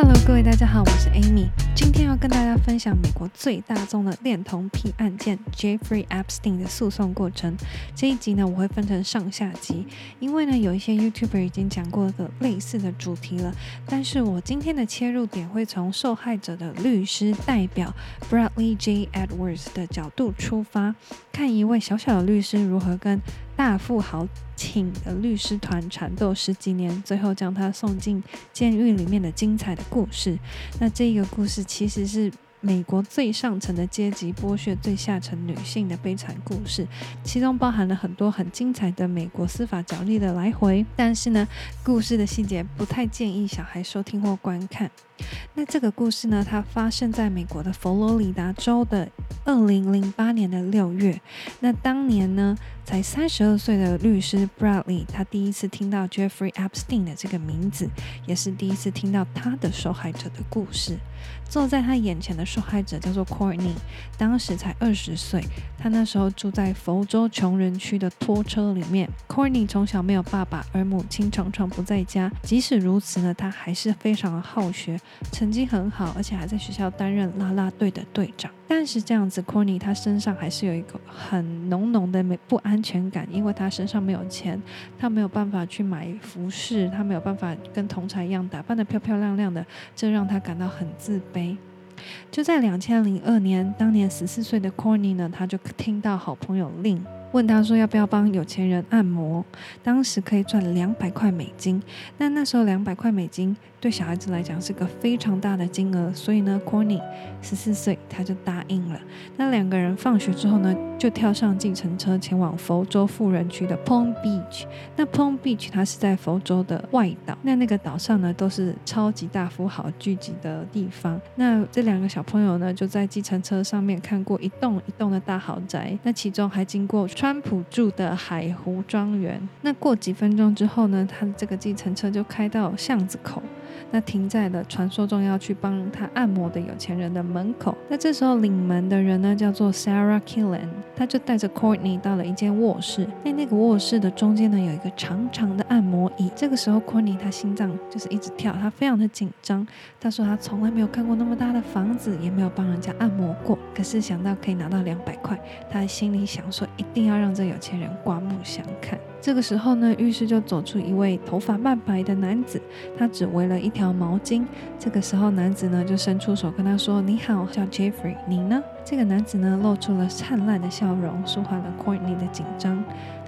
Hello，各位大家好，我是 Amy。今天要跟大家分享美国最大宗的恋童癖案件 Jeffrey Epstein 的诉讼过程。这一集呢，我会分成上下集，因为呢，有一些 YouTuber 已经讲过个类似的主题了。但是我今天的切入点会从受害者的律师代表 Bradley J. Edwards 的角度出发，看一位小小的律师如何跟大富豪请的律师团缠斗十几年，最后将他送进监狱里面的精彩的故事。那这个故事其实是美国最上层的阶级剥削最下层女性的悲惨故事，其中包含了很多很精彩的美国司法角力的来回。但是呢，故事的细节不太建议小孩收听或观看。那这个故事呢，它发生在美国的佛罗里达州的二零零八年的六月。那当年呢，才三十二岁的律师 Bradley，他第一次听到 Jeffrey Epstein 的这个名字，也是第一次听到他的受害者的故事。坐在他眼前的受害者叫做 Courtney，当时才二十岁。他那时候住在佛州穷人区的拖车里面。Courtney 从小没有爸爸，而母亲常常不在家。即使如此呢，他还是非常的好学。成绩很好，而且还在学校担任啦啦队的队长。但是这样子，Corny 他身上还是有一个很浓浓的没不安全感，因为他身上没有钱，他没有办法去买服饰，他没有办法跟同侪一样打扮得漂漂亮亮的，这让他感到很自卑。就在两千零二年，当年十四岁的 Corny 呢，他就听到好朋友 Lin 问他说要不要帮有钱人按摩，当时可以赚两百块美金。那那时候两百块美金对小孩子来讲是个非常大的金额，所以呢，Corny 十四岁他就答应了。那两个人放学之后呢，就跳上计程车前往佛州富人区的 Palm Beach。那 Palm Beach 它是在佛州的外岛，那那个岛上呢都是超级大富豪聚集的地方。那这两个小朋友呢就在计程车上面看过一栋一栋的大豪宅，那其中还经过。川普住的海湖庄园。那过几分钟之后呢，他的这个计程车就开到巷子口。那停在了传说中要去帮他按摩的有钱人的门口。那这时候领门的人呢，叫做 Sarah Killen，他就带着 Courtney 到了一间卧室。在那个卧室的中间呢，有一个长长的按摩椅。这个时候，Courtney 他心脏就是一直跳，他非常的紧张。他说他从来没有看过那么大的房子，也没有帮人家按摩过。可是想到可以拿到两百块，他心里想说一定要让这有钱人刮目相看。这个时候呢，浴室就走出一位头发半白的男子，他只围了一条毛巾。这个时候，男子呢就伸出手跟他说：“你好，叫 Jeffrey，你呢？”这个男子呢露出了灿烂的笑容，舒缓了 Courtney 的紧张。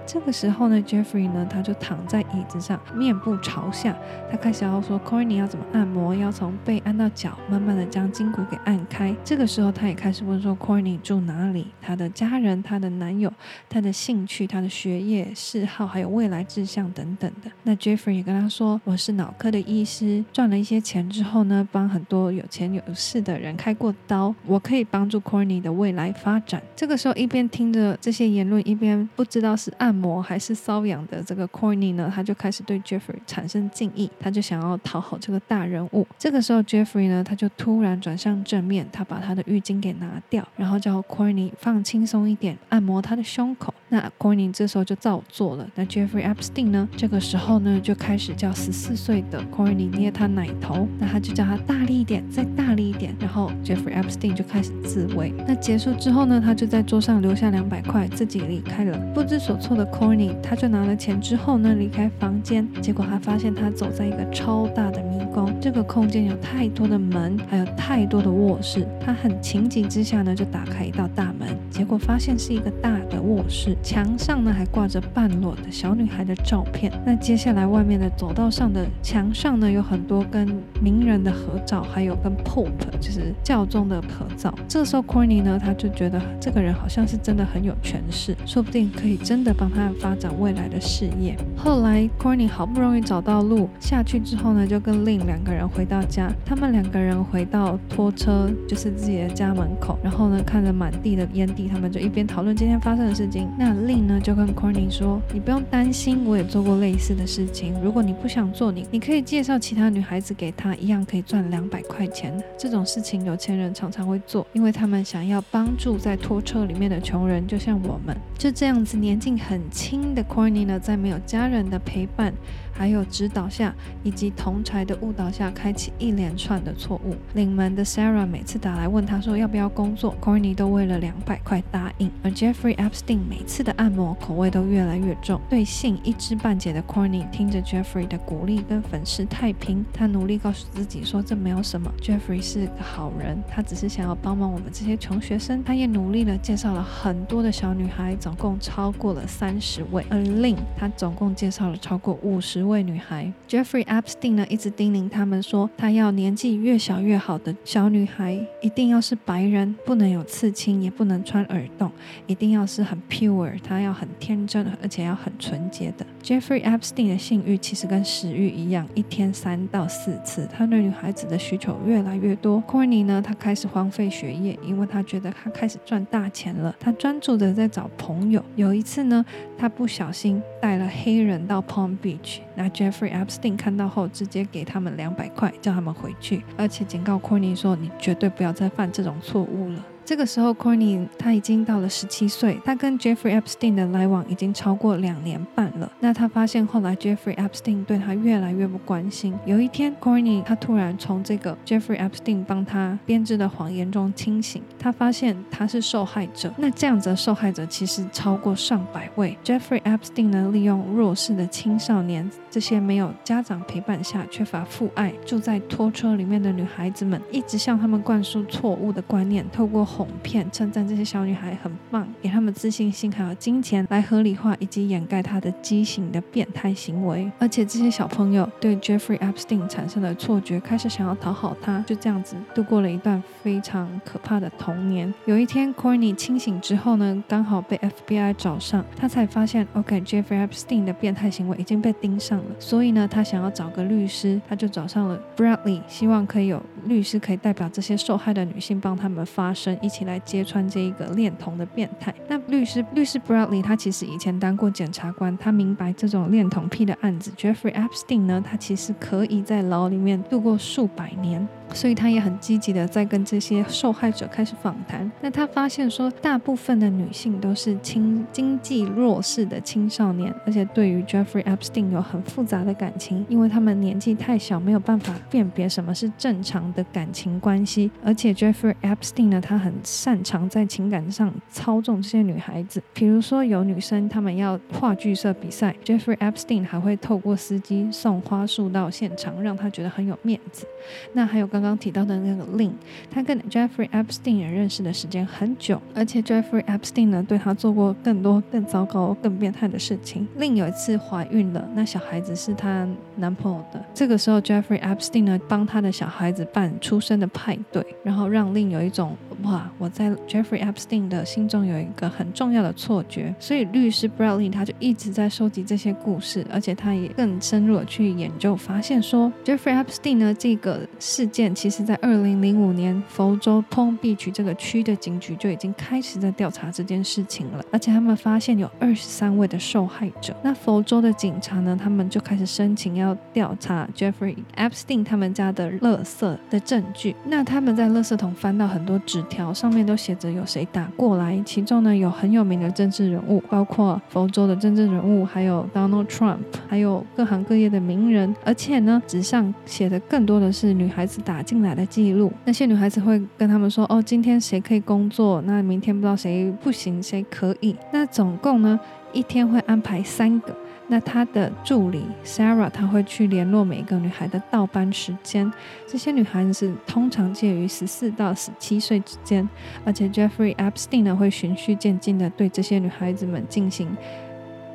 这个时候呢，Jeffrey 呢，他就躺在椅子上，面部朝下。他开始要说，Corney 要怎么按摩，要从背按到脚，慢慢的将筋骨给按开。这个时候，他也开始问说 Corney 住哪里，他的家人、他的男友、他的兴趣、他的学业嗜好，还有未来志向等等的。那 Jeffrey 也跟他说，我是脑科的医师，赚了一些钱之后呢，帮很多有钱有势的人开过刀，我可以帮助 Corney 的未来发展。这个时候，一边听着这些言论，一边不知道是按按摩。还是瘙痒的这个 Corny 呢，他就开始对 Jeffrey 产生敬意，他就想要讨好这个大人物。这个时候，Jeffrey 呢，他就突然转向正面，他把他的浴巾给拿掉，然后叫 Corney 放轻松一点，按摩他的胸口。那 Corney 这时候就照做了。那 Jeffrey Epstein 呢，这个时候呢，就开始叫十四岁的 Corney 捏他奶头，那他就叫他大力一点，再大力一点，然后 Jeffrey Epstein 就开始自慰。那结束之后呢，他就在桌上留下两百块，自己离开了。不知所措的 Corney，他就拿了钱之后呢，离开房间。结果他发现他走在一个超大的迷宫，这个空间有太多的门，还有太多的卧室。他很情急之下呢，就打开一道大门，结果发现是一个大的卧室，墙上呢还挂着半裸的小女孩的照片。那接下来外面的走道上的墙上呢，有很多跟名人的合照，还有跟 Pope 就是教宗的合照。这时候 Corney 呢，他就觉得这个人好像是真的很有权势，说不定可以真的帮和发展未来的事业。后来，Corny 好不容易找到路下去之后呢，就跟 Lin 两个人回到家。他们两个人回到拖车，就是自己的家门口，然后呢，看着满地的烟蒂，他们就一边讨论今天发生的事情。那 Lin 呢，就跟 Corny 说：“你不用担心，我也做过类似的事情。如果你不想做，你你可以介绍其他女孩子给他，一样可以赚两百块钱。这种事情有钱人常常会做，因为他们想要帮助在拖车里面的穷人，就像我们。就这样子，年近很轻的 Corney 呢，在没有家人的陪伴，还有指导下，以及同柴的误导下，开启一连串的错误。领门的 Sarah 每次打来问他说要不要工作，Corney 都为了两百块答应。而 Jeffrey Epstein 每次的按摩口味都越来越重，对性一知半解的 Corney 听着 Jeffrey 的鼓励跟粉饰太平，他努力告诉自己说这没有什么，Jeffrey 是个好人，他只是想要帮忙我们这些穷学生。他也努力的介绍了很多的小女孩，总共超过了三三十位。而，Lin，他总共介绍了超过五十位女孩。Jeffrey Epstein 呢一直叮咛他们说，他要年纪越小越好的小女孩一定要是白人，不能有刺青，也不能穿耳洞，一定要是很 pure，他要很天真，而且要很纯洁的。Jeffrey Epstein 的性欲其实跟食欲一样，一天三到四次。他对女孩子的需求越来越多。Courtney 呢，他开始荒废学业，因为他觉得他开始赚大钱了。他专注的在找朋友。有一次呢，他不小心带了黑人到 Palm Beach，那 Jeffrey Epstein 看到后，直接给他们两百块，叫他们回去，而且警告 Courtney 说：“你绝对不要再犯这种错误了。”这个时候，Corney 他已经到了十七岁，他跟 Jeffrey Epstein 的来往已经超过两年半了。那他发现后来 Jeffrey Epstein 对他越来越不关心。有一天，Corney 他突然从这个 Jeffrey Epstein 帮他编织的谎言中清醒，他发现他是受害者。那这样子的受害者其实超过上百位。Jeffrey Epstein 呢，利用弱势的青少年，这些没有家长陪伴下缺乏父爱、住在拖车里面的女孩子们，一直向他们灌输错误的观念，透过哄骗、称赞这些小女孩很棒，给他们自信心还有金钱来合理化以及掩盖他的畸形的变态行为。而且这些小朋友对 Jeffrey Epstein 产生了错觉，开始想要讨好他，就这样子度过了一段非常可怕的童年。有一天，Corney 清醒之后呢，刚好被 FBI 找上，他才发现，OK，Jeffrey Epstein 的变态行为已经被盯上了，所以呢，他想要找个律师，他就找上了 Bradley，希望可以有律师可以代表这些受害的女性帮他们发声，一起来。揭穿这一个恋童的变态。那律师律师 Bradley 他其实以前当过检察官，他明白这种恋童癖的案子。Jeffrey Epstein 呢，他其实可以在牢里面度过数百年。所以他也很积极的在跟这些受害者开始访谈。那他发现说，大部分的女性都是轻经济弱势的青少年，而且对于 Jeffrey Epstein 有很复杂的感情，因为他们年纪太小，没有办法辨别什么是正常的感情关系。而且 Jeffrey Epstein 呢，他很擅长在情感上操纵这些女孩子。比如说有女生她们要话剧社比赛，Jeffrey Epstein 还会透过司机送花束到现场，让她觉得很有面子。那还有刚。刚刚提到的那个另，她跟 Jeffrey Epstein 也认识的时间很久，而且 Jeffrey Epstein 呢对她做过更多更糟糕、更变态的事情。另有一次怀孕了，那小孩子是她男朋友的。这个时候 Jeffrey Epstein 呢帮他的小孩子办出生的派对，然后让另有一种哇，我在 Jeffrey Epstein 的心中有一个很重要的错觉。所以律师 Bradley 他就一直在收集这些故事，而且他也更深入的去研究，发现说 Jeffrey Epstein 呢这个事件。其实，在二零零五年，佛州 Palm Beach 这个区的警局就已经开始在调查这件事情了，而且他们发现有二十三位的受害者。那佛州的警察呢，他们就开始申请要调查 Jeffrey Epstein 他们家的垃圾的证据。那他们在垃圾桶翻到很多纸条，上面都写着有谁打过来，其中呢有很有名的政治人物，包括佛州的政治人物，还有 Donald Trump，还有各行各业的名人。而且呢，纸上写的更多的是女孩子打进来的记录，那些女孩子会跟他们说：“哦，今天谁可以工作？那明天不知道谁不行，谁可以？那总共呢，一天会安排三个。那他的助理 Sarah，他会去联络每一个女孩的倒班时间。这些女孩子通常介于十四到十七岁之间，而且 Jeffrey Epstein 呢会循序渐进的对这些女孩子们进行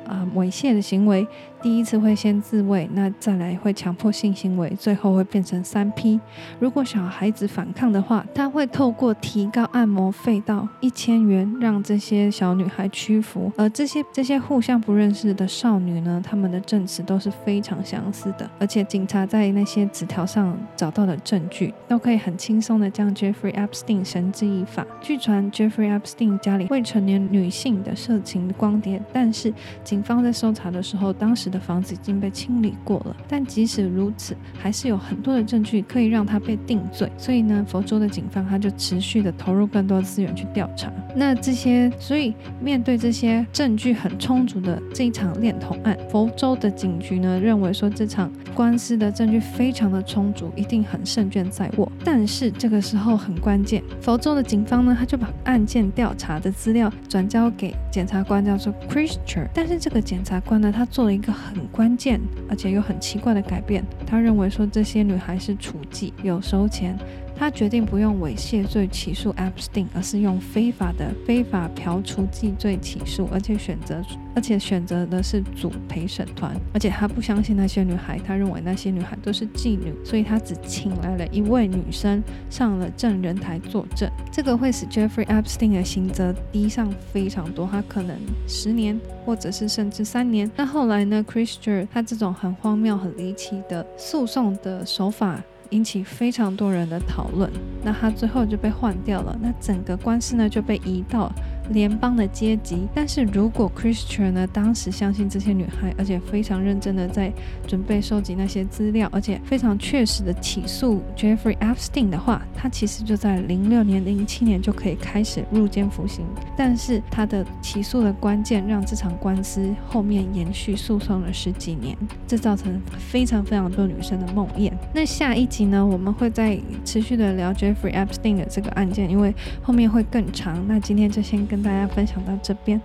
啊、猥亵的行为。”第一次会先自慰，那再来会强迫性行为，最后会变成三 P。如果小孩子反抗的话，他会透过提高按摩费到一千元，让这些小女孩屈服。而这些这些互相不认识的少女呢，她们的证词都是非常相似的，而且警察在那些纸条上找到的证据，都可以很轻松的将 Jeffrey Epstein 绳之以法。据传 Jeffrey Epstein 家里未成年女性的色情光碟，但是警方在搜查的时候，当时。的房子已经被清理过了。但即使如此，还是有很多的证据可以让他被定罪。所以呢，佛州的警方他就持续的投入更多资源去调查。那这些，所以面对这些证据很充足的这一场恋童案，佛州的警局呢认为说这场官司的证据非常的充足，一定很胜券在握。但是这个时候很关键，佛州的警方呢他就把案件调查的资料转交给检察官，叫做 Christian。但是这个检察官呢，他做了一个很关键而且又很奇怪的改变，他认为说这些女孩是处妓，有收钱。他决定不用猥亵罪起诉 Epstein，而是用非法的非法嫖娼既罪起诉，而且选择而且选择的是组陪审团，而且他不相信那些女孩，他认为那些女孩都是妓女，所以他只请来了一位女生上了证人台作证。这个会使 Jeffrey Epstein 的刑责低上非常多，他可能十年或者是甚至三年。那后来呢，Christian 他这种很荒谬、很离奇的诉讼的手法。引起非常多人的讨论，那他最后就被换掉了，那整个官司呢就被移到联邦的阶级，但是如果 Christian 呢当时相信这些女孩，而且非常认真的在准备收集那些资料，而且非常确实的起诉 Jeffrey Epstein 的话，他其实就在零六年、零七年就可以开始入监服刑。但是他的起诉的关键让这场官司后面延续诉讼了十几年，这造成非常非常多女生的梦魇。那下一集呢，我们会再持续的聊 Jeffrey Epstein 的这个案件，因为后面会更长。那今天就先跟。跟大家分享到这边。